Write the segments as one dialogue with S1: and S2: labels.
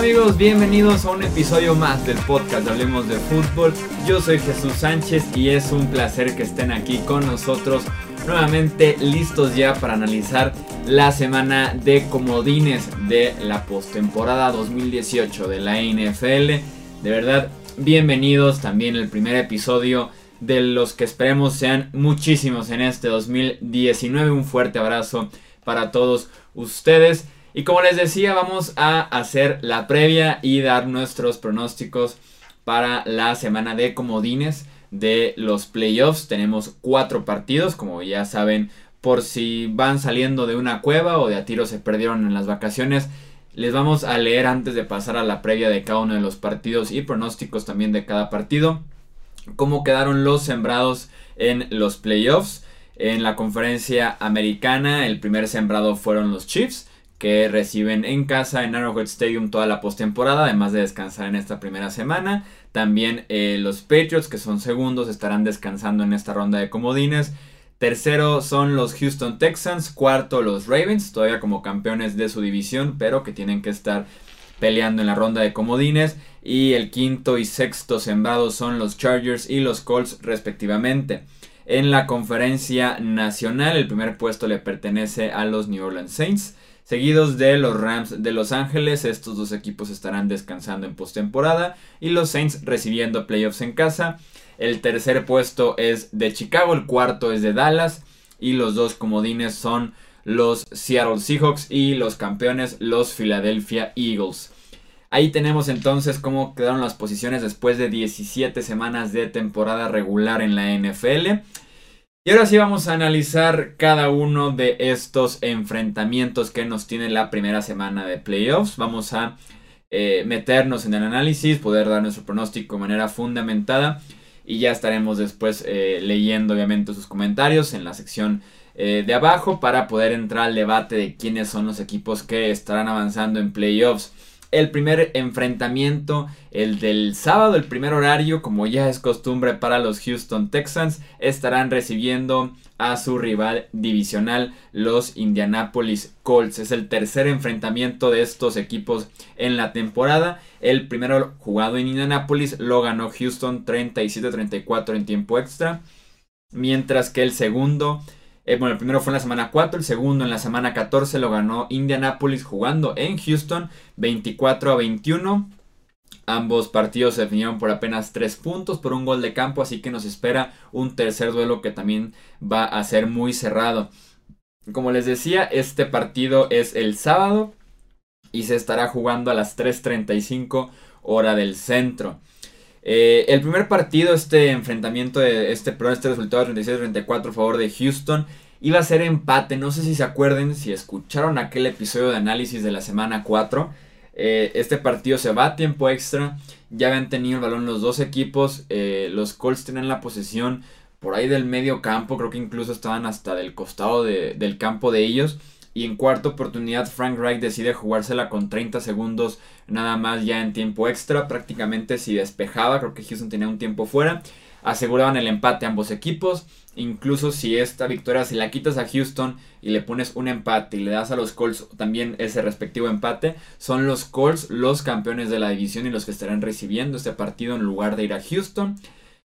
S1: amigos? Bienvenidos a un episodio más del podcast Hablemos de Fútbol. Yo soy Jesús Sánchez y es un placer que estén aquí con nosotros nuevamente listos ya para analizar la semana de comodines de la postemporada 2018 de la NFL. De verdad, bienvenidos también el primer episodio de los que esperemos sean muchísimos en este 2019. Un fuerte abrazo para todos ustedes. Y como les decía, vamos a hacer la previa y dar nuestros pronósticos para la semana de comodines de los playoffs. Tenemos cuatro partidos, como ya saben, por si van saliendo de una cueva o de a tiro se perdieron en las vacaciones. Les vamos a leer antes de pasar a la previa de cada uno de los partidos y pronósticos también de cada partido. Cómo quedaron los sembrados en los playoffs. En la conferencia americana, el primer sembrado fueron los Chiefs que reciben en casa en Arrowhead Stadium toda la postemporada, además de descansar en esta primera semana. También eh, los Patriots, que son segundos, estarán descansando en esta ronda de comodines. Tercero son los Houston Texans. Cuarto los Ravens, todavía como campeones de su división, pero que tienen que estar peleando en la ronda de comodines. Y el quinto y sexto sembrados son los Chargers y los Colts respectivamente. En la conferencia nacional, el primer puesto le pertenece a los New Orleans Saints seguidos de los Rams de Los Ángeles. Estos dos equipos estarán descansando en postemporada y los Saints recibiendo playoffs en casa. El tercer puesto es de Chicago, el cuarto es de Dallas y los dos comodines son los Seattle Seahawks y los campeones los Philadelphia Eagles. Ahí tenemos entonces cómo quedaron las posiciones después de 17 semanas de temporada regular en la NFL. Y ahora sí vamos a analizar cada uno de estos enfrentamientos que nos tiene la primera semana de playoffs. Vamos a eh, meternos en el análisis, poder dar nuestro pronóstico de manera fundamentada y ya estaremos después eh, leyendo obviamente sus comentarios en la sección eh, de abajo para poder entrar al debate de quiénes son los equipos que estarán avanzando en playoffs el primer enfrentamiento, el del sábado, el primer horario, como ya es costumbre para los Houston Texans, estarán recibiendo a su rival divisional, los Indianapolis Colts. Es el tercer enfrentamiento de estos equipos en la temporada. El primero jugado en Indianapolis lo ganó Houston 37-34 en tiempo extra, mientras que el segundo eh, bueno, el primero fue en la semana 4, el segundo en la semana 14 lo ganó Indianapolis jugando en Houston 24 a 21. Ambos partidos se definieron por apenas 3 puntos por un gol de campo, así que nos espera un tercer duelo que también va a ser muy cerrado. Como les decía, este partido es el sábado y se estará jugando a las 3.35 hora del centro. Eh, el primer partido, este enfrentamiento de este, este resultado 36-34 a favor de Houston, iba a ser empate. No sé si se acuerden, si escucharon aquel episodio de análisis de la semana 4. Eh, este partido se va a tiempo extra. Ya habían tenido el balón los dos equipos. Eh, los Colts tienen la posesión por ahí del medio campo. Creo que incluso estaban hasta del costado del campo de ellos. Y en cuarta oportunidad Frank Reich decide jugársela con 30 segundos nada más ya en tiempo extra. Prácticamente si despejaba, creo que Houston tenía un tiempo fuera. Aseguraban el empate ambos equipos. Incluso si esta victoria se la quitas a Houston y le pones un empate y le das a los Colts también ese respectivo empate, son los Colts los campeones de la división y los que estarán recibiendo este partido en lugar de ir a Houston.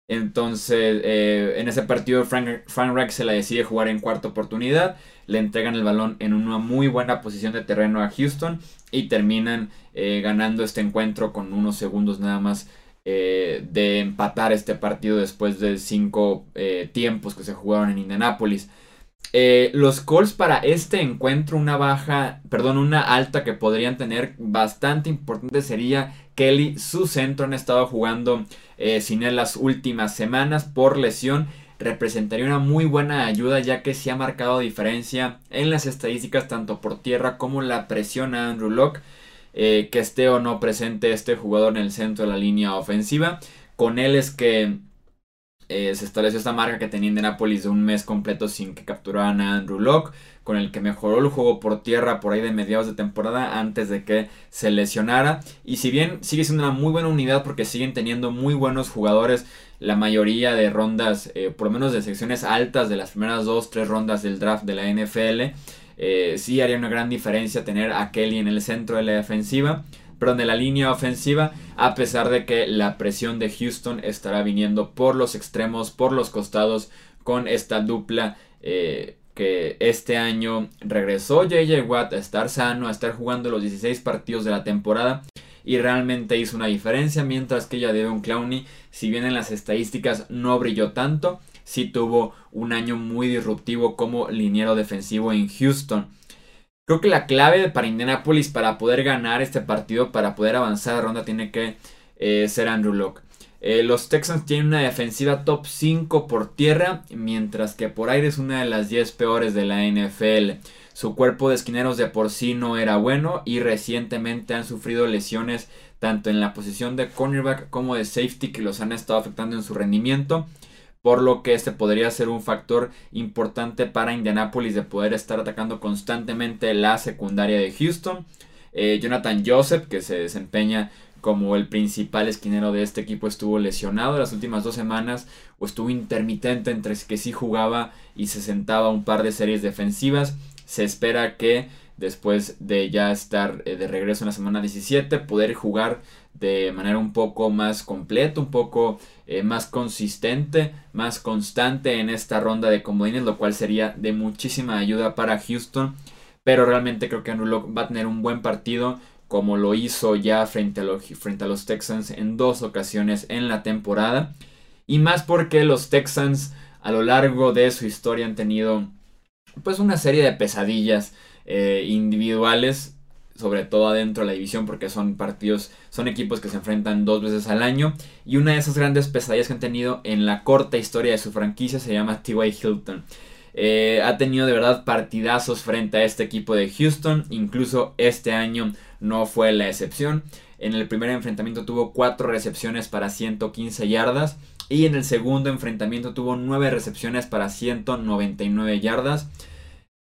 S1: Entonces, eh, en ese partido Frank, Frank Reich se la decide jugar en cuarta oportunidad. Le entregan el balón en una muy buena posición de terreno a Houston y terminan eh, ganando este encuentro con unos segundos nada más eh, de empatar este partido después de cinco tiempos que se jugaron en Indianapolis. los Colts para este encuentro, una baja, perdón, una alta que podrían tener bastante importante sería Kelly. Su centro han estado jugando eh, sin él las últimas semanas por lesión. Representaría una muy buena ayuda ya que se ha marcado diferencia en las estadísticas tanto por tierra como la presión a Andrew Locke. Eh, que esté o no presente este jugador en el centro de la línea ofensiva. Con él es que eh, se estableció esta marca que tenía Indianapolis de un mes completo sin que capturaran a Andrew Locke, con el que mejoró el juego por tierra por ahí de mediados de temporada antes de que se lesionara. Y si bien sigue siendo una muy buena unidad porque siguen teniendo muy buenos jugadores, la mayoría de rondas, eh, por lo menos de secciones altas de las primeras dos, tres rondas del draft de la NFL, eh, sí haría una gran diferencia tener a Kelly en el centro de la defensiva perdón, de la línea ofensiva, a pesar de que la presión de Houston estará viniendo por los extremos, por los costados, con esta dupla eh, que este año regresó JJ Watt a estar sano, a estar jugando los 16 partidos de la temporada y realmente hizo una diferencia, mientras que ya Devon Clowney, si bien en las estadísticas no brilló tanto, sí tuvo un año muy disruptivo como liniero defensivo en Houston. Creo que la clave para Indianapolis para poder ganar este partido, para poder avanzar a ronda, tiene que eh, ser Andrew Locke. Eh, los Texans tienen una defensiva top 5 por tierra, mientras que por aire es una de las 10 peores de la NFL. Su cuerpo de esquineros de por sí no era bueno y recientemente han sufrido lesiones tanto en la posición de cornerback como de safety que los han estado afectando en su rendimiento. Por lo que este podría ser un factor importante para Indianapolis de poder estar atacando constantemente la secundaria de Houston. Eh, Jonathan Joseph, que se desempeña como el principal esquinero de este equipo estuvo lesionado las últimas dos semanas o estuvo intermitente entre que sí jugaba y se sentaba un par de series defensivas. Se espera que después de ya estar eh, de regreso en la semana 17 poder jugar de manera un poco más completa, un poco eh, más consistente, más constante en esta ronda de comodines, lo cual sería de muchísima ayuda para Houston. Pero realmente creo que Andrew va a tener un buen partido como lo hizo ya frente a, los, frente a los Texans en dos ocasiones en la temporada. Y más porque los Texans a lo largo de su historia han tenido pues una serie de pesadillas eh, individuales, sobre todo adentro de la división porque son partidos, son equipos que se enfrentan dos veces al año. Y una de esas grandes pesadillas que han tenido en la corta historia de su franquicia se llama T.Y. Hilton. Eh, ha tenido de verdad partidazos frente a este equipo de Houston. Incluso este año no fue la excepción. En el primer enfrentamiento tuvo 4 recepciones para 115 yardas. Y en el segundo enfrentamiento tuvo 9 recepciones para 199 yardas.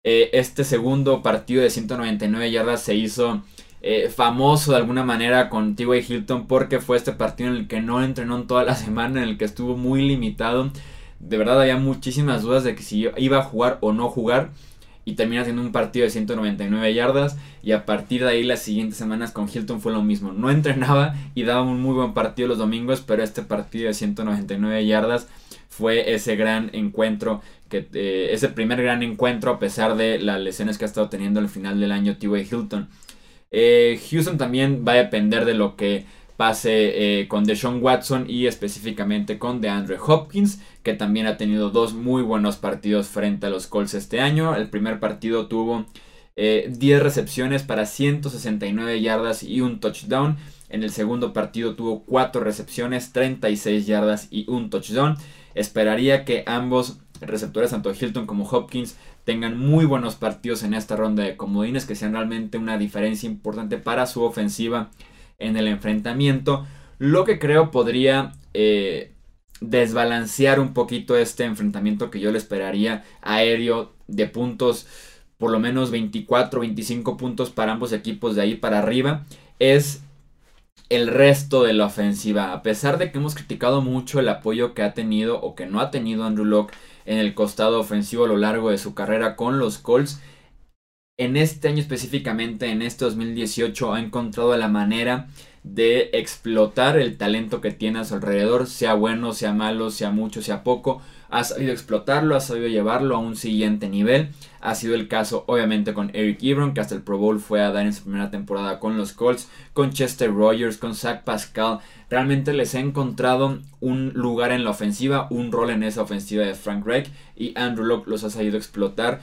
S1: Eh, este segundo partido de 199 yardas se hizo eh, famoso de alguna manera con T.Y. Hilton porque fue este partido en el que no entrenó en toda la semana, en el que estuvo muy limitado. De verdad había muchísimas dudas de que si iba a jugar o no jugar y termina siendo un partido de 199 yardas y a partir de ahí las siguientes semanas con Hilton fue lo mismo. No entrenaba y daba un muy buen partido los domingos, pero este partido de 199 yardas fue ese gran encuentro, que, eh, ese primer gran encuentro a pesar de las lesiones que ha estado teniendo al final del año T.Y. Hilton. Eh, Houston también va a depender de lo que pase eh, con Deshaun Watson y específicamente con DeAndre Hopkins, que también ha tenido dos muy buenos partidos frente a los Colts este año. El primer partido tuvo 10 eh, recepciones para 169 yardas y un touchdown. En el segundo partido tuvo 4 recepciones, 36 yardas y un touchdown. Esperaría que ambos receptores, tanto Hilton como Hopkins, tengan muy buenos partidos en esta ronda de comodines, que sean realmente una diferencia importante para su ofensiva en el enfrentamiento. Lo que creo podría eh, desbalancear un poquito este enfrentamiento que yo le esperaría aéreo de puntos, por lo menos 24, 25 puntos para ambos equipos de ahí para arriba, es el resto de la ofensiva. A pesar de que hemos criticado mucho el apoyo que ha tenido o que no ha tenido Andrew Locke en el costado ofensivo a lo largo de su carrera con los Colts, en este año específicamente, en este 2018, ha encontrado la manera de explotar el talento que tiene a su alrededor, sea bueno, sea malo, sea mucho, sea poco. Ha sabido explotarlo, ha sabido llevarlo a un siguiente nivel. Ha sido el caso, obviamente, con Eric Ebron, que hasta el Pro Bowl fue a dar en su primera temporada con los Colts, con Chester Rogers, con Zach Pascal. Realmente les ha encontrado un lugar en la ofensiva, un rol en esa ofensiva de Frank Reich, y Andrew Locke los ha sabido explotar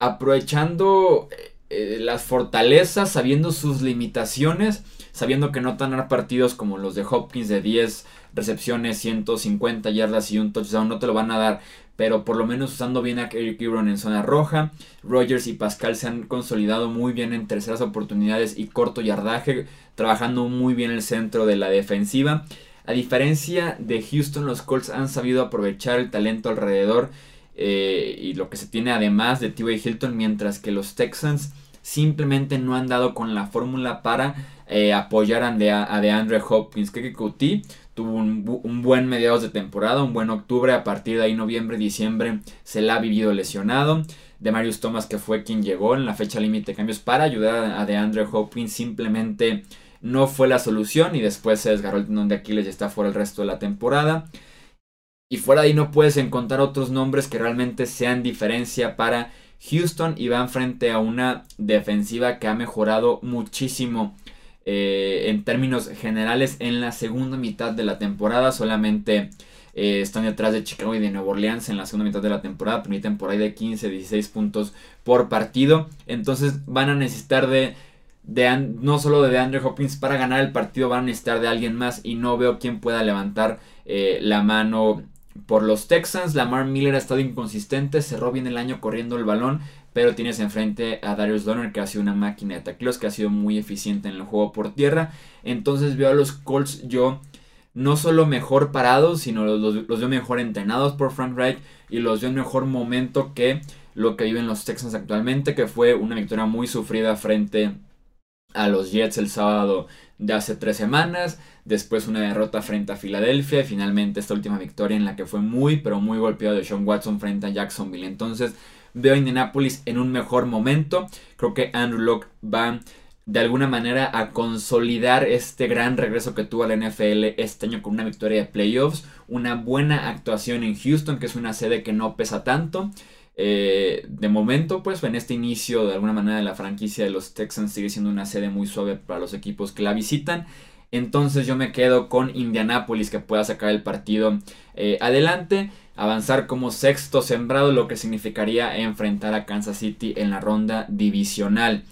S1: aprovechando eh, las fortalezas, sabiendo sus limitaciones, sabiendo que no tener partidos como los de Hopkins de 10 recepciones, 150 yardas y un touchdown no te lo van a dar, pero por lo menos usando bien a Eric Ebron en zona roja, Rogers y Pascal se han consolidado muy bien en terceras oportunidades y corto yardaje, trabajando muy bien el centro de la defensiva. A diferencia de Houston, los Colts han sabido aprovechar el talento alrededor eh, y lo que se tiene además de T.Y. Hilton, mientras que los Texans simplemente no han dado con la fórmula para eh, apoyar a, DeAndre Hopkins. Que Kuti tuvo un, buen mediados de temporada, un buen octubre, a partir de ahí noviembre, diciembre se la ha vivido lesionado. De Marius Thomas que fue quien llegó en la fecha límite de cambios para ayudar a DeAndre Hopkins simplemente no fue la solución y después se desgarró el tendón de Aquiles y está fuera el resto de la temporada. Y fuera de ahí no puedes encontrar otros nombres que realmente sean diferencia para Houston y van frente a una defensiva que ha mejorado muchísimo eh, en términos generales en la segunda mitad de la temporada. Solamente eh, están detrás de Chicago y de Nueva Orleans en la segunda mitad de la temporada. Permiten por ahí de 15, 16 puntos por partido. Entonces van a necesitar de, no solo de Andrew Hopkins para ganar el partido, van a necesitar de alguien más. Y no veo quién pueda levantar eh, la mano por los Texans. Lamar Miller ha estado inconsistente, cerró bien el año corriendo el balón, pero tienes enfrente a Darius Donner que ha sido una máquina de tacleos, que ha sido muy eficiente en el juego por tierra. Entonces veo a los Colts yo no solo mejor parados, sino los, veo mejor entrenados por Frank Reich y los veo en mejor momento que lo que viven los Texans actualmente, que fue una victoria muy sufrida frente a los Jets el sábado de hace tres semanas, después una derrota frente a Filadelfia y finalmente esta última victoria en la que fue muy pero muy golpeado de Sean Watson frente a Jacksonville. Entonces Veo a Indianapolis en un mejor momento. Creo que Andrew Locke va de alguna manera a consolidar este gran regreso que tuvo al NFL este año con una victoria de playoffs, una buena actuación en Houston, que es una sede que no pesa tanto. Eh, de momento, pues en este inicio de alguna manera la franquicia de los Texans sigue siendo una sede muy suave para los equipos que la visitan. Entonces yo me quedo con Indianapolis que pueda sacar el partido eh, adelante avanzar como sexto sembrado, lo que significaría enfrentar a Kansas City en la ronda divisional.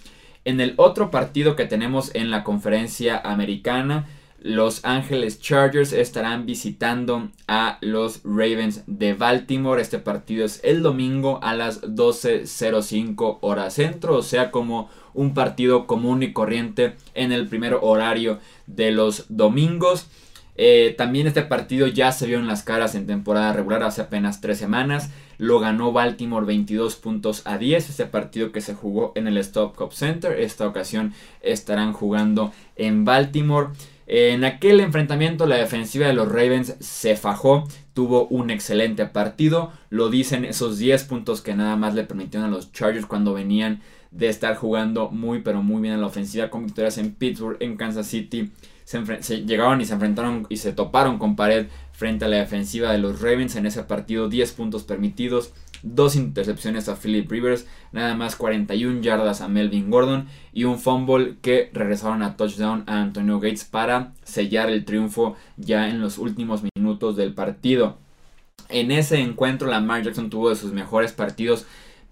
S1: En el otro partido que tenemos en la conferencia americana, los Ángeles Chargers estarán visitando a los Ravens de Baltimore. Este partido es el domingo a las 12.05 hora centro, o sea como un partido común y corriente en el primer horario de los domingos. Eh, también este partido ya se vio en las caras en temporada regular hace apenas tres semanas. Lo ganó Baltimore 22 puntos a 10. Este partido que se jugó en el Stop Cup Center. Esta ocasión estarán jugando en Baltimore. En aquel enfrentamiento la defensiva de los Ravens se fajó, tuvo un excelente partido, lo dicen esos 10 puntos que nada más le permitieron a los Chargers cuando venían de estar jugando muy pero muy bien en la ofensiva con victorias en Pittsburgh, en Kansas City, se, llegaron y se enfrentaron y se toparon con pared frente a la defensiva de los Ravens en ese partido. 10 puntos permitidos, dos intercepciones a Philip Rivers, nada más 41 yardas a Melvin Gordon y un fumble que regresaron a touchdown a Antonio Gates para sellar el triunfo ya en los últimos minutos del partido. En ese encuentro Lamar Jackson tuvo de sus mejores partidos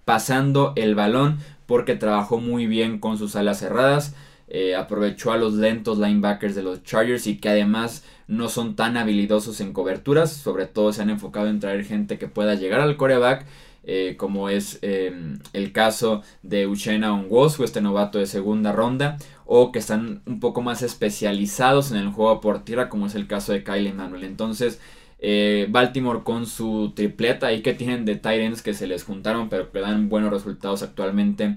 S1: pasando el balón porque trabajó muy bien con sus alas cerradas. Eh, aprovechó a los lentos linebackers de los Chargers y que además no son tan habilidosos en coberturas. Sobre todo se han enfocado en traer gente que pueda llegar al coreback. Eh, como es em, el caso de Uchena Onwosu, este novato de segunda ronda, o que están un poco más especializados en el juego por tierra, como es el caso de Kyle Emanuel. Entonces, eh, Baltimore con su tripleta y que tienen de Titans que se les juntaron, pero que dan buenos resultados actualmente.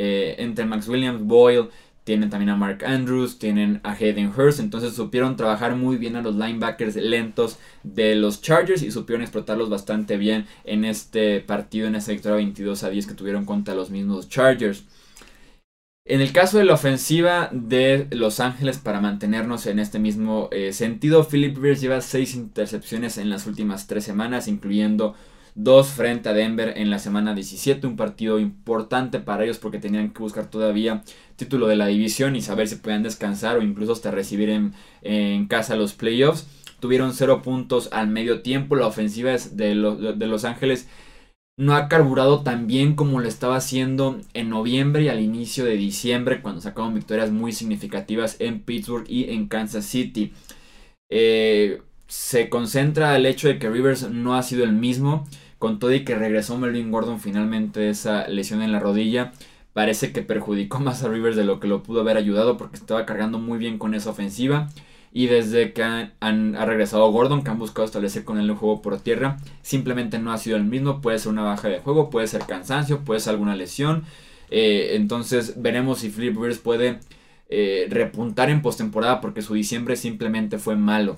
S1: entre Max Williams, Boyle, tienen también a Mark Andrews, tienen a Hayden Hurst, entonces supieron trabajar muy bien a los linebackers lentos de los Chargers y supieron explotarlos bastante bien en este partido, en esta victoria 22 a 10 que tuvieron contra los mismos Chargers. En el caso de la ofensiva de Los Ángeles, para mantenernos en este mismo eh, sentido, Philip Rivers lleva 6 intercepciones en las últimas 3 semanas, incluyendo Dos frente a Denver en la semana 17, un partido importante para ellos porque tenían que buscar todavía título de la división y saber si podían descansar o incluso hasta recibir en, casa los playoffs. Tuvieron cero puntos al medio tiempo, la ofensiva de, de Los Ángeles no ha carburado tan bien como lo estaba haciendo en noviembre y al inicio de diciembre cuando sacaron victorias muy significativas en Pittsburgh y en Kansas City. Eh, se concentra el hecho de que Rivers no ha sido el mismo. Con todo y que regresó Melvin Gordon finalmente esa lesión en la rodilla, parece que perjudicó más a Rivers de lo que lo pudo haber ayudado porque estaba cargando muy bien con esa ofensiva. Y desde que han, ha regresado Gordon, que han buscado establecer con él un juego por tierra, simplemente no ha sido el mismo. Puede ser una baja de juego, puede ser cansancio, puede ser alguna lesión. Eh, entonces veremos si Philip Rivers puede eh, repuntar en postemporada porque su diciembre simplemente fue malo.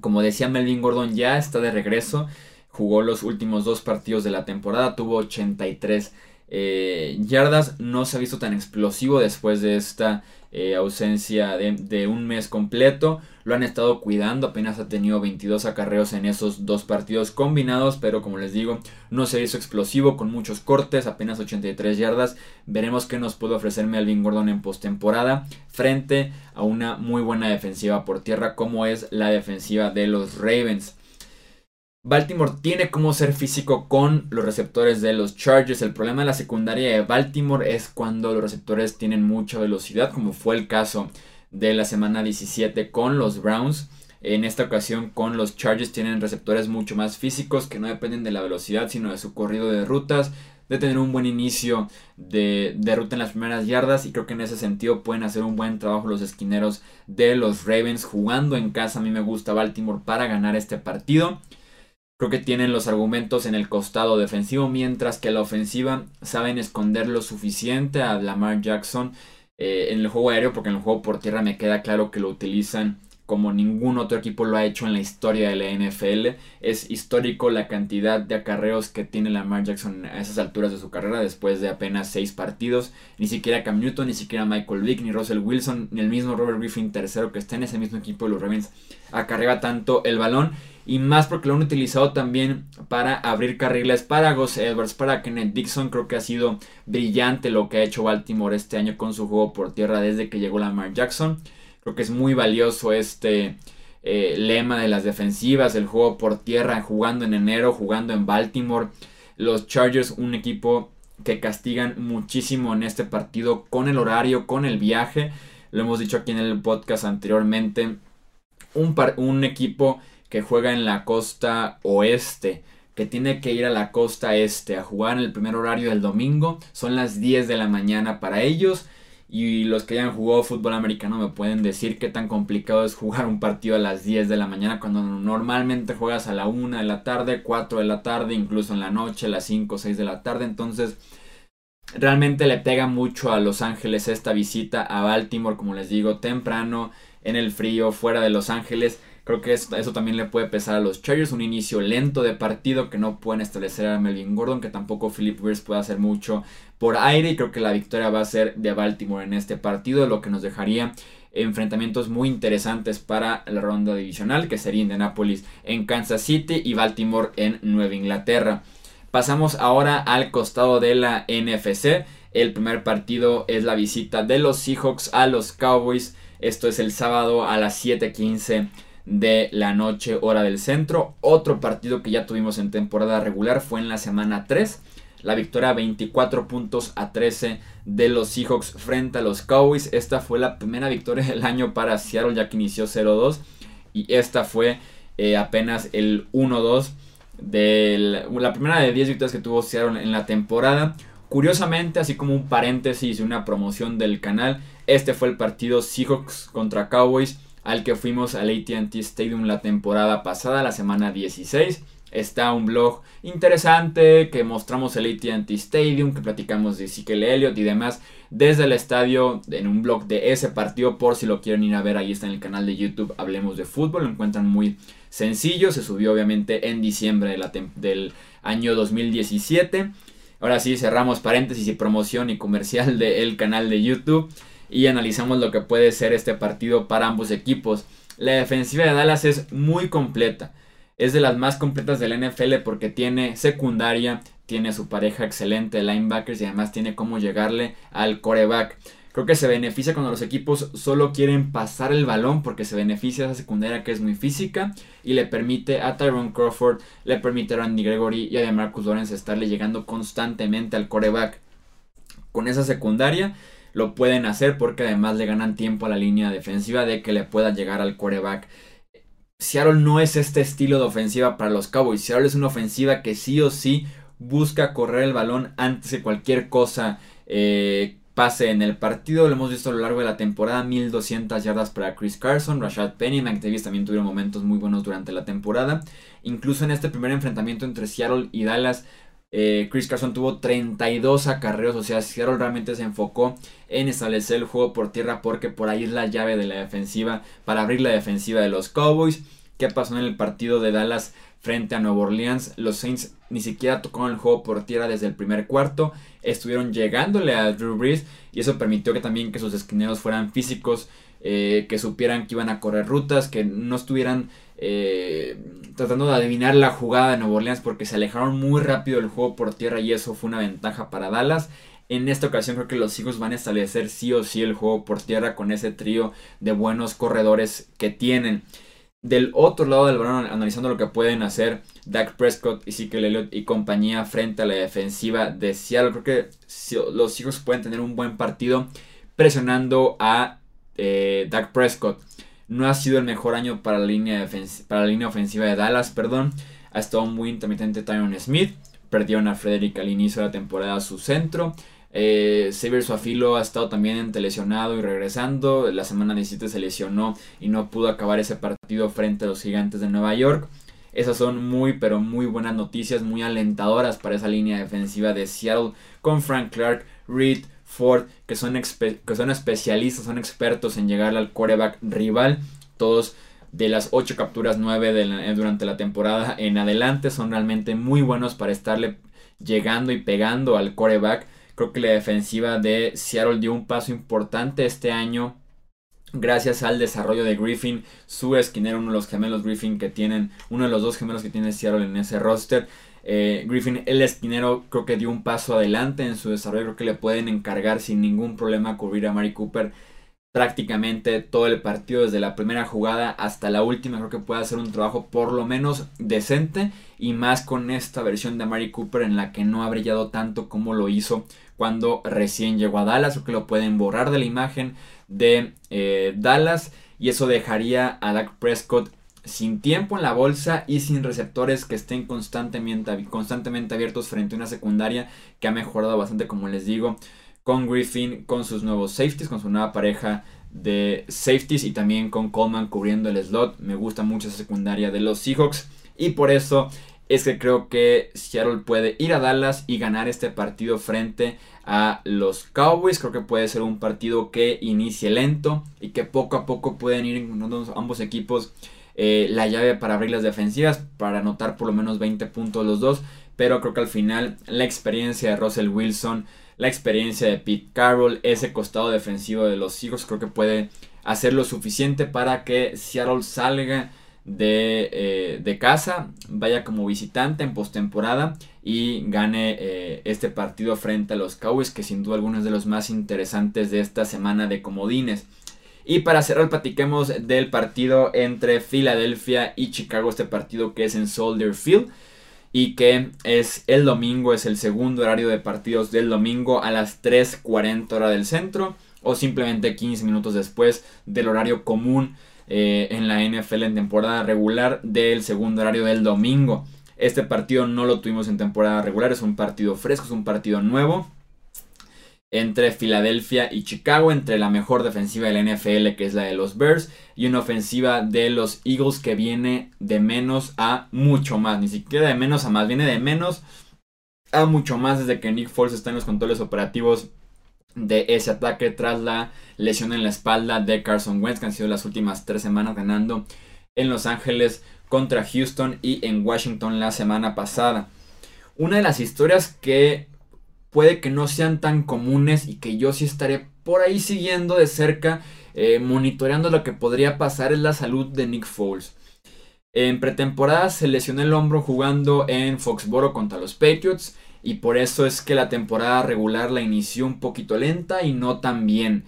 S1: Como decía Melvin Gordon, ya está de regreso. Jugó los últimos dos partidos de la temporada, tuvo 83 eh, yardas. No se ha visto tan explosivo después de esta eh, ausencia de, un mes completo. Lo han estado cuidando, apenas ha tenido 22 acarreos en esos dos partidos combinados, pero como les digo, no se hizo explosivo con muchos cortes, apenas 83 yardas. Veremos qué nos puede ofrecer Melvin Gordon en postemporada frente a una muy buena defensiva por tierra como es la defensiva de los Ravens. Baltimore tiene como ser físico con los receptores de los Chargers. El problema de la secundaria de Baltimore es cuando los receptores tienen mucha velocidad, como fue el caso de la semana 17 con los Browns. En esta ocasión con los Chargers tienen receptores mucho más físicos que no dependen de la velocidad, sino de su corrido de rutas, de tener un buen inicio de, de, ruta en las primeras yardas y creo que en ese sentido pueden hacer un buen trabajo los esquineros de los Ravens jugando en casa. A mí me gusta Baltimore para ganar este partido. Creo que tienen los argumentos en el costado defensivo, mientras que la ofensiva saben esconder lo suficiente a Lamar Jackson eh, en el juego aéreo, porque en el juego por tierra me queda claro que lo utilizan como ningún otro equipo lo ha hecho en la historia de la NFL. Es histórico la cantidad de acarreos que tiene Lamar Jackson a esas alturas de su carrera después de apenas seis partidos. Ni siquiera Cam Newton, ni siquiera Michael Vick, ni Russell Wilson, ni el mismo Robert Griffin tercero que está en ese mismo equipo de los Ravens acarrea tanto el balón. Y más porque lo han utilizado también para abrir carriles para Gus Edwards, para Kenneth Dixon. Creo que ha sido brillante lo que ha hecho Baltimore este año con su juego por tierra desde que llegó Lamar Jackson. Creo que es muy valioso este eh, lema de las defensivas, el juego por tierra, jugando en enero, jugando en Baltimore. Los Chargers, un equipo que castigan muchísimo en este partido con el horario, con el viaje. Lo hemos dicho aquí en el podcast anteriormente. Un, un equipo que juega en la costa oeste, que tiene que ir a la costa este a jugar en el primer horario del domingo. Son las 10 de la mañana para ellos. Y los que hayan jugado fútbol americano me pueden decir qué tan complicado es jugar un partido a las 10 de la mañana cuando normalmente juegas a la 1 de la tarde, 4 de la tarde, incluso en la noche, a las 5 o 6 de la tarde. Entonces, realmente le pega mucho a Los Ángeles esta visita a Baltimore, como les digo, temprano, en el frío, fuera de Los Ángeles. Creo que eso, también le puede pesar a los Chargers. Un inicio lento de partido que no pueden establecer a Melvin Gordon, que tampoco Philip Rivers puede hacer mucho por aire. Y creo que la victoria va a ser de Baltimore en este partido, lo que nos dejaría enfrentamientos muy interesantes para la ronda divisional, que sería Indianapolis en Kansas City y Baltimore en Nueva Inglaterra. Pasamos ahora al costado de la NFC. El primer partido es la visita de los Seahawks a los Cowboys. Esto es el sábado a las 7:15 de la noche hora del centro. Otro partido que ya tuvimos en temporada regular fue en la semana 3. La victoria 24 puntos a 13 de los Seahawks frente a los Cowboys. Esta fue la primera victoria del año para Seattle ya que inició 0-2. Y esta fue eh, apenas el 1-2 de la primera de 10 victorias que tuvo Seattle en la temporada. Curiosamente, así como un paréntesis y una promoción del canal, este fue el partido Seahawks contra Cowboys al que fuimos al ATT Stadium la temporada pasada, la semana 16. Está un blog interesante que mostramos el ATT Stadium, que platicamos de Ezekiel Elliott y demás desde el estadio en un blog de ese partido. Por si lo quieren ir a ver, ahí está en el canal de YouTube Hablemos de Fútbol. Lo encuentran muy sencillo. Se subió obviamente en diciembre del año 2017. Ahora sí, cerramos paréntesis y promoción y comercial del canal de YouTube y analizamos lo que puede ser este partido para ambos equipos. La defensiva de Dallas es muy completa. Es de las más completas del NFL porque tiene secundaria, tiene su pareja excelente de linebackers y además tiene cómo llegarle al coreback. Creo que se beneficia cuando los equipos solo quieren pasar el balón porque se beneficia esa secundaria que es muy física y le permite a Tyrone Crawford, le permite a Randy Gregory y a Marcus Lawrence estarle llegando constantemente al coreback. Con esa secundaria lo pueden hacer porque además le ganan tiempo a la línea defensiva de que le pueda llegar al quarterback. Seattle no es este estilo de ofensiva para los Cowboys. Seattle es una ofensiva que sí o sí busca correr el balón antes de cualquier cosa eh, pase en el partido. Lo hemos visto a lo largo de la temporada. 1200 yardas para Chris Carson. Rashad Penny McDavis también tuvieron momentos muy buenos durante la temporada. Incluso en este primer enfrentamiento entre Seattle y Dallas eh, Chris Carson tuvo 32 acarreos, o sea, Seattle realmente se enfocó en establecer el juego por tierra porque por ahí es la llave de la defensiva para abrir la defensiva de los Cowboys. ¿Qué pasó en el partido de Dallas frente a Nueva Orleans? Los Saints ni siquiera tocaron el juego por tierra desde el primer cuarto. Estuvieron llegándole a Drew Brees y eso permitió que también que sus esquineros fueran físicos, eh, que supieran que iban a correr rutas, que no estuvieran eh, tratando de adivinar la jugada de Nueva Orleans porque se alejaron muy rápido del juego por tierra y eso fue una ventaja para Dallas. En esta ocasión creo que los hijos van a establecer sí o sí el juego por tierra con ese trío de buenos corredores que tienen. Del otro lado del balón, analizando lo que pueden hacer Dak Prescott, Ezekiel Elliott y compañía frente a la defensiva de Seattle. Creo que los hijos pueden tener un buen partido presionando a eh, Dak Prescott. No ha sido el mejor año para la línea, para la línea ofensiva de Dallas, perdón. Ha estado muy intermitente Tyron Smith. Perdieron a Frederick al inicio de la temporada a su centro. Eh, Xavier Suafilo ha estado también lesionado y regresando. La semana 17 se lesionó y no pudo acabar ese partido frente a los gigantes de Nueva York. Esas son muy pero muy buenas noticias, muy alentadoras para esa línea defensiva de Seattle con Frank Clark, Reed, Ford, que son, que son especialistas, son expertos en llegar al quarterback rival. Todos de las 8 capturas 9 durante la temporada en adelante son realmente muy buenos para estarle llegando y pegando al quarterback Creo que la defensiva de Seattle dio un paso importante este año gracias al desarrollo de Griffin, su esquinero, uno de los gemelos Griffin que tienen, uno de los dos gemelos que tiene Seattle en ese roster. Eh, Griffin, el esquinero, creo que dio un paso adelante en su desarrollo. Creo que le pueden encargar sin ningún problema cubrir a Mari Cooper prácticamente todo el partido desde la primera jugada hasta la última. Creo que puede hacer un trabajo por lo menos decente y más con esta versión de Mari Cooper en la que no ha brillado tanto como lo hizo cuando recién llegó a Dallas. Creo que lo pueden borrar de la imagen de eh, Dallas y eso dejaría a Dak Prescott sin tiempo en la bolsa y sin receptores que estén constantemente, constantemente abiertos frente a una secundaria que ha mejorado bastante como les digo con Griffin, con sus nuevos safeties, con su nueva pareja de safeties y también con Coleman cubriendo el slot. Me gusta mucho esa secundaria de los Seahawks y por eso es que creo que Seattle puede ir a Dallas y ganar este partido frente a los Cowboys. Creo que puede ser un partido que inicie lento y que poco a poco pueden ir encontrando ambos equipos eh, la llave para abrir las defensivas, para anotar por lo menos 20 puntos los dos. Pero creo que al final la experiencia de Russell Wilson la experiencia de Pete Carroll, ese costado defensivo de los Seahawks, creo que puede hacer lo suficiente para que Seattle salga de, eh, de casa, vaya como visitante en postemporada y gane eh, este partido frente a los Cowboys, que sin duda alguno es de los más interesantes de esta semana de comodines. Y para cerrar, platiquemos del partido entre Filadelfia y Chicago, este partido que es en Soldier Field y que es el domingo, es el segundo horario de partidos del domingo a las 3.40 hora del centro o simplemente 15 minutos después del horario común eh, en la NFL en temporada regular del segundo horario del domingo. Este partido no lo tuvimos en temporada regular, es un partido fresco, es un partido nuevo entre Filadelfia y Chicago, entre la mejor defensiva de la NFL que es la de los Bears y una ofensiva de los Eagles que viene de menos a mucho más, ni siquiera de menos a más, viene de menos a mucho más desde que Nick Foles está en los controles operativos de ese ataque tras la lesión en la espalda de Carson Wentz que han sido las últimas tres semanas ganando en Los Ángeles contra Houston y en Washington la semana pasada. Una de las historias que puede que no sean tan comunes y que yo sí estaré por ahí siguiendo de cerca, eh, monitoreando lo que podría pasar es la salud de Nick Foles. En pretemporada se lesionó el hombro jugando en Foxboro contra los Patriots y por eso es que la temporada regular la inició un poquito lenta y no tan bien.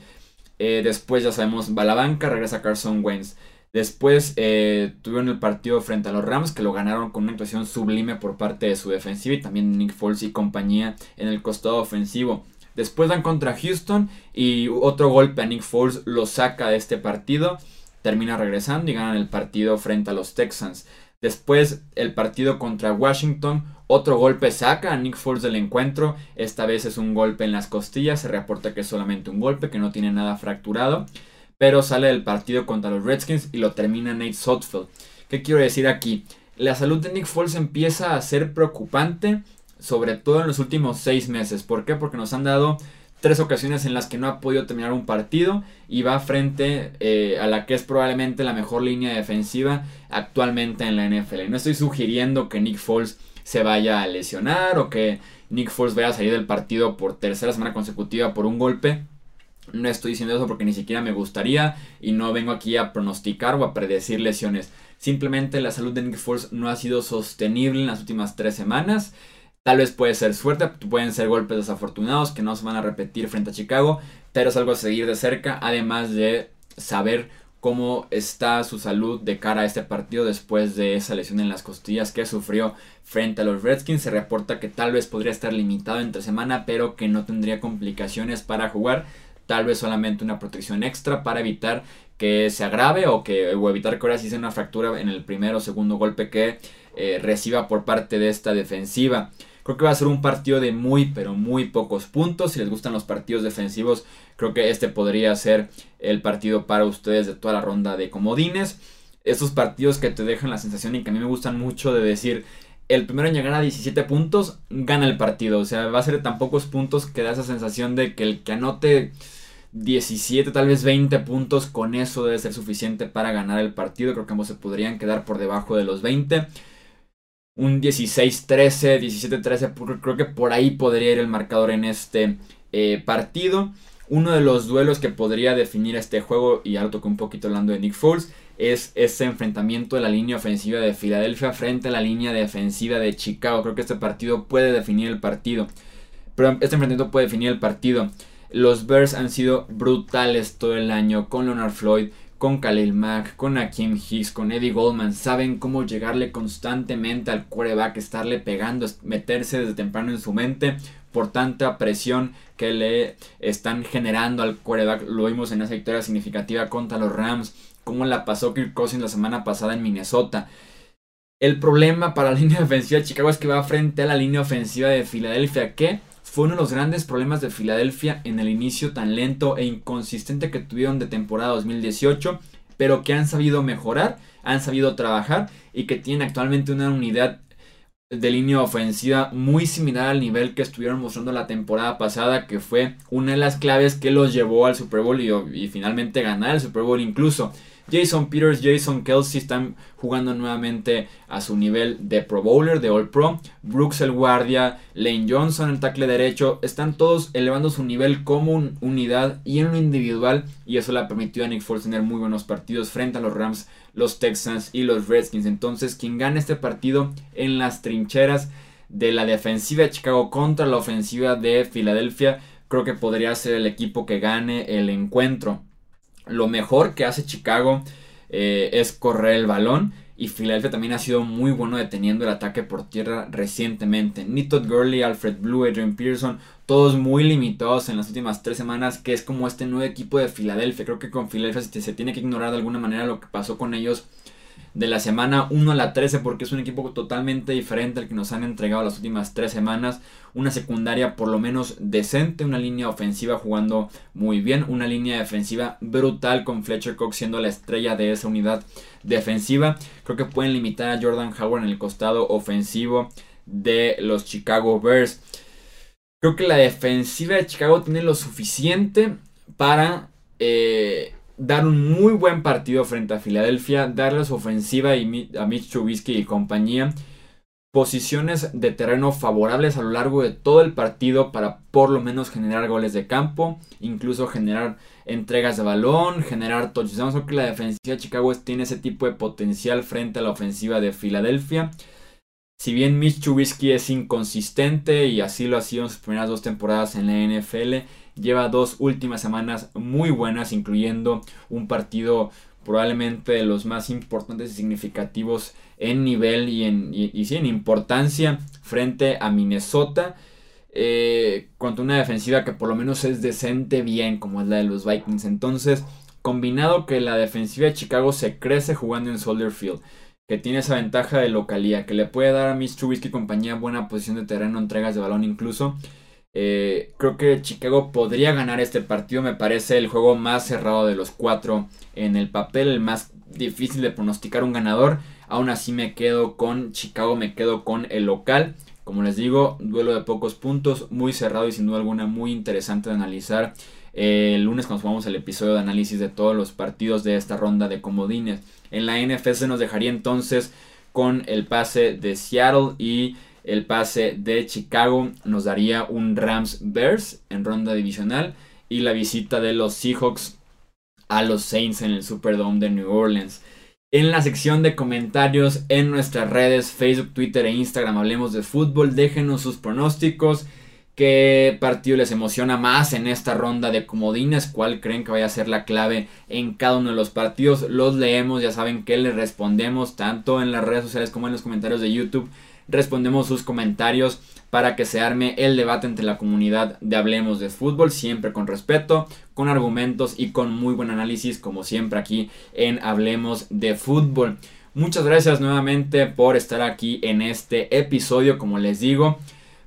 S1: Eh, después ya sabemos, va a la banca, regresa Carson Wentz. Después eh, tuvieron el partido frente a los Rams que lo ganaron con una actuación sublime por parte de su defensiva y también Nick Foles y compañía en el costado ofensivo. Después dan contra Houston y otro golpe a Nick Foles lo saca de este partido. Termina regresando y ganan el partido frente a los Texans. Después el partido contra Washington, otro golpe saca a Nick Foles del encuentro. Esta vez es un golpe en las costillas, se reporta que es solamente un golpe, que no tiene nada fracturado pero sale del partido contra los Redskins y lo termina Nate Sotfield. ¿Qué quiero decir aquí? La salud de Nick Foles empieza a ser preocupante, sobre todo en los últimos seis meses. ¿Por qué? Porque nos han dado tres ocasiones en las que no ha podido terminar un partido y va frente eh, a la que es probablemente la mejor línea defensiva actualmente en la NFL. No estoy sugiriendo que Nick Foles se vaya a lesionar o que Nick Foles vaya a salir del partido por tercera semana consecutiva por un golpe. No estoy diciendo eso porque ni siquiera me gustaría y no vengo aquí a pronosticar o a predecir lesiones. Simplemente la salud de Nick Foles no ha sido sostenible en las últimas tres semanas. Tal vez puede ser suerte, pueden ser golpes desafortunados que no se van a repetir frente a Chicago, pero es algo a seguir de cerca, además de saber cómo está su salud de cara a este partido después de esa lesión en las costillas que sufrió frente a los Redskins. Se reporta que tal vez podría estar limitado entre semana, pero que no tendría complicaciones para jugar. Tal vez solamente una protección extra para evitar que se agrave o que o evitar que ahora sí sea una fractura en el primero o segundo golpe que eh, reciba por parte de esta defensiva. Creo que va a ser un partido de muy, pero muy pocos puntos. Si les gustan los partidos defensivos, creo que este podría ser el partido para ustedes de toda la ronda de comodines. Estos partidos que te dejan la sensación y que a mí me gustan mucho de decir, el primero en llegar a 17 puntos gana el partido. O sea, va a ser tan pocos puntos que da esa sensación de que el que anote 17, tal vez 20 puntos, con eso debe ser suficiente para ganar el partido. Creo que ambos se podrían quedar por debajo de los 20 un 16-13, 17-13, creo que por ahí podría ir el marcador en este eh, partido. Uno de los duelos que podría definir este juego, y ahora toco un poquito hablando de Nick Foles, es ese enfrentamiento de la línea ofensiva de Filadelfia frente a la línea defensiva de Chicago. Creo que este partido puede definir el partido. Pero este enfrentamiento puede definir el partido. Los Bears han sido brutales todo el año con Leonard Floyd, con Khalil Mack, con Akeem Hicks, con Eddie Goldman, saben cómo llegarle constantemente al quarterback, estarle pegando, meterse desde temprano en su mente por tanta presión que le están generando al quarterback. Lo vimos en esa victoria significativa contra los Rams, como la pasó Kirk Cousins la semana pasada en Minnesota. El problema para la línea defensiva de Chicago es que va frente a la línea ofensiva de Filadelfia, que fue uno de los grandes problemas de Filadelfia en el inicio tan lento e inconsistente que tuvieron de temporada 2018, pero que han sabido mejorar, han sabido trabajar y que tienen actualmente una unidad de línea ofensiva muy similar al nivel que estuvieron mostrando la temporada pasada, que fue una de las claves que los llevó al Super Bowl y finalmente ganar el Super Bowl incluso. Jason Peters, Jason Kelsey están jugando nuevamente a su nivel de Pro Bowler, de All Pro. Brooks el guardia, Lane Johnson el tackle derecho, están todos elevando su nivel como unidad y en lo individual y eso le ha permitido a Nick Foles tener muy buenos partidos frente a los Rams, los Texans y los Redskins. Entonces, quien gane este partido en las trincheras de la defensiva de Chicago contra la ofensiva de Filadelfia, creo que podría ser el equipo que gane el encuentro. Lo mejor que hace Chicago eh, es correr el balón. Y Philadelphia también ha sido muy bueno deteniendo el ataque por tierra recientemente. Nito Gurley, Alfred Blue, Adrian Pearson, todos muy limitados en las últimas tres semanas, que es como este nuevo equipo de Filadelfia. Creo que con Filadelfia se tiene que ignorar de alguna manera lo que pasó con ellos de la semana 1 a la 13 porque es un equipo totalmente diferente al que nos han entregado las últimas tres semanas. Una secundaria por lo menos decente, una línea ofensiva jugando muy bien, una línea defensiva brutal con Fletcher Cox siendo la estrella de esa unidad defensiva. Creo que pueden limitar a Jordan Howard en el costado ofensivo de los Chicago Bears. Creo que la defensiva de Chicago tiene lo suficiente para... Eh, dar un muy buen partido frente a Filadelfia, darles ofensiva y a Mitch Trubisky y compañía posiciones de terreno favorables a lo largo de todo el partido para por lo menos generar goles de campo, incluso generar entregas de balón, generar touchdowns. Creo que la defensiva de Chicago tiene ese tipo de potencial frente a la ofensiva de Filadelfia. Si bien Mitch Trubisky es inconsistente y así lo ha sido en sus primeras dos temporadas en la NFL, lleva dos últimas semanas muy buenas, incluyendo un partido probablemente de los más importantes y significativos en nivel y en, en importancia frente a Minnesota. Eh, contra una defensiva que por lo menos es decente bien como es la de los Vikings. Entonces, combinado que la defensiva de Chicago se crece jugando en Soldier Field, que tiene esa ventaja de localía, que le puede dar a Miss Trubisky y compañía buena posición de terreno, entregas de balón incluso, eh, creo que Chicago podría ganar este partido. Me parece el juego más cerrado de los cuatro en el papel, el más difícil de pronosticar un ganador. Aún así me quedo con Chicago, me quedo con el local. Como les digo, duelo de pocos puntos, muy cerrado y sin duda alguna muy interesante de analizar. Eh, el lunes cuando subamos el episodio de análisis de todos los partidos de esta ronda de comodines. En la NFC nos dejaría entonces con el pase de Seattle y el pase de Chicago nos daría un Rams Bears en ronda divisional y la visita de los Seahawks a los Saints en el Superdome de New Orleans. En la sección de comentarios en nuestras redes Facebook, Twitter e Instagram hablemos de fútbol, déjenos sus pronósticos, qué partido les emociona más en esta ronda de comodines, cuál creen que vaya a ser la clave en cada uno de los partidos, los leemos, ya saben que les respondemos tanto en las redes sociales como en los comentarios de YouTube respondemos sus comentarios para que se arme el debate entre la comunidad de Hablemos de Fútbol, siempre con respeto, con argumentos y con muy buen análisis, como siempre aquí en Hablemos de Fútbol. Muchas gracias nuevamente por estar aquí en este episodio, como les digo,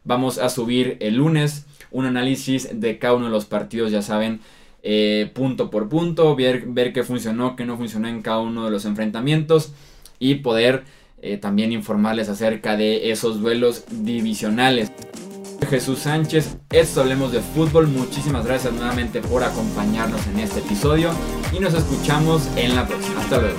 S1: vamos a subir el lunes un análisis de cada uno de los partidos, ya saben, eh, punto por punto, ver, ver qué funcionó, qué no funcionó en cada uno de los enfrentamientos y poder eh, también informarles acerca de esos duelos divisionales. Jesús Sánchez, esto hablemos de fútbol. Muchísimas gracias nuevamente por acompañarnos en este episodio y nos escuchamos en la próxima. Hasta luego.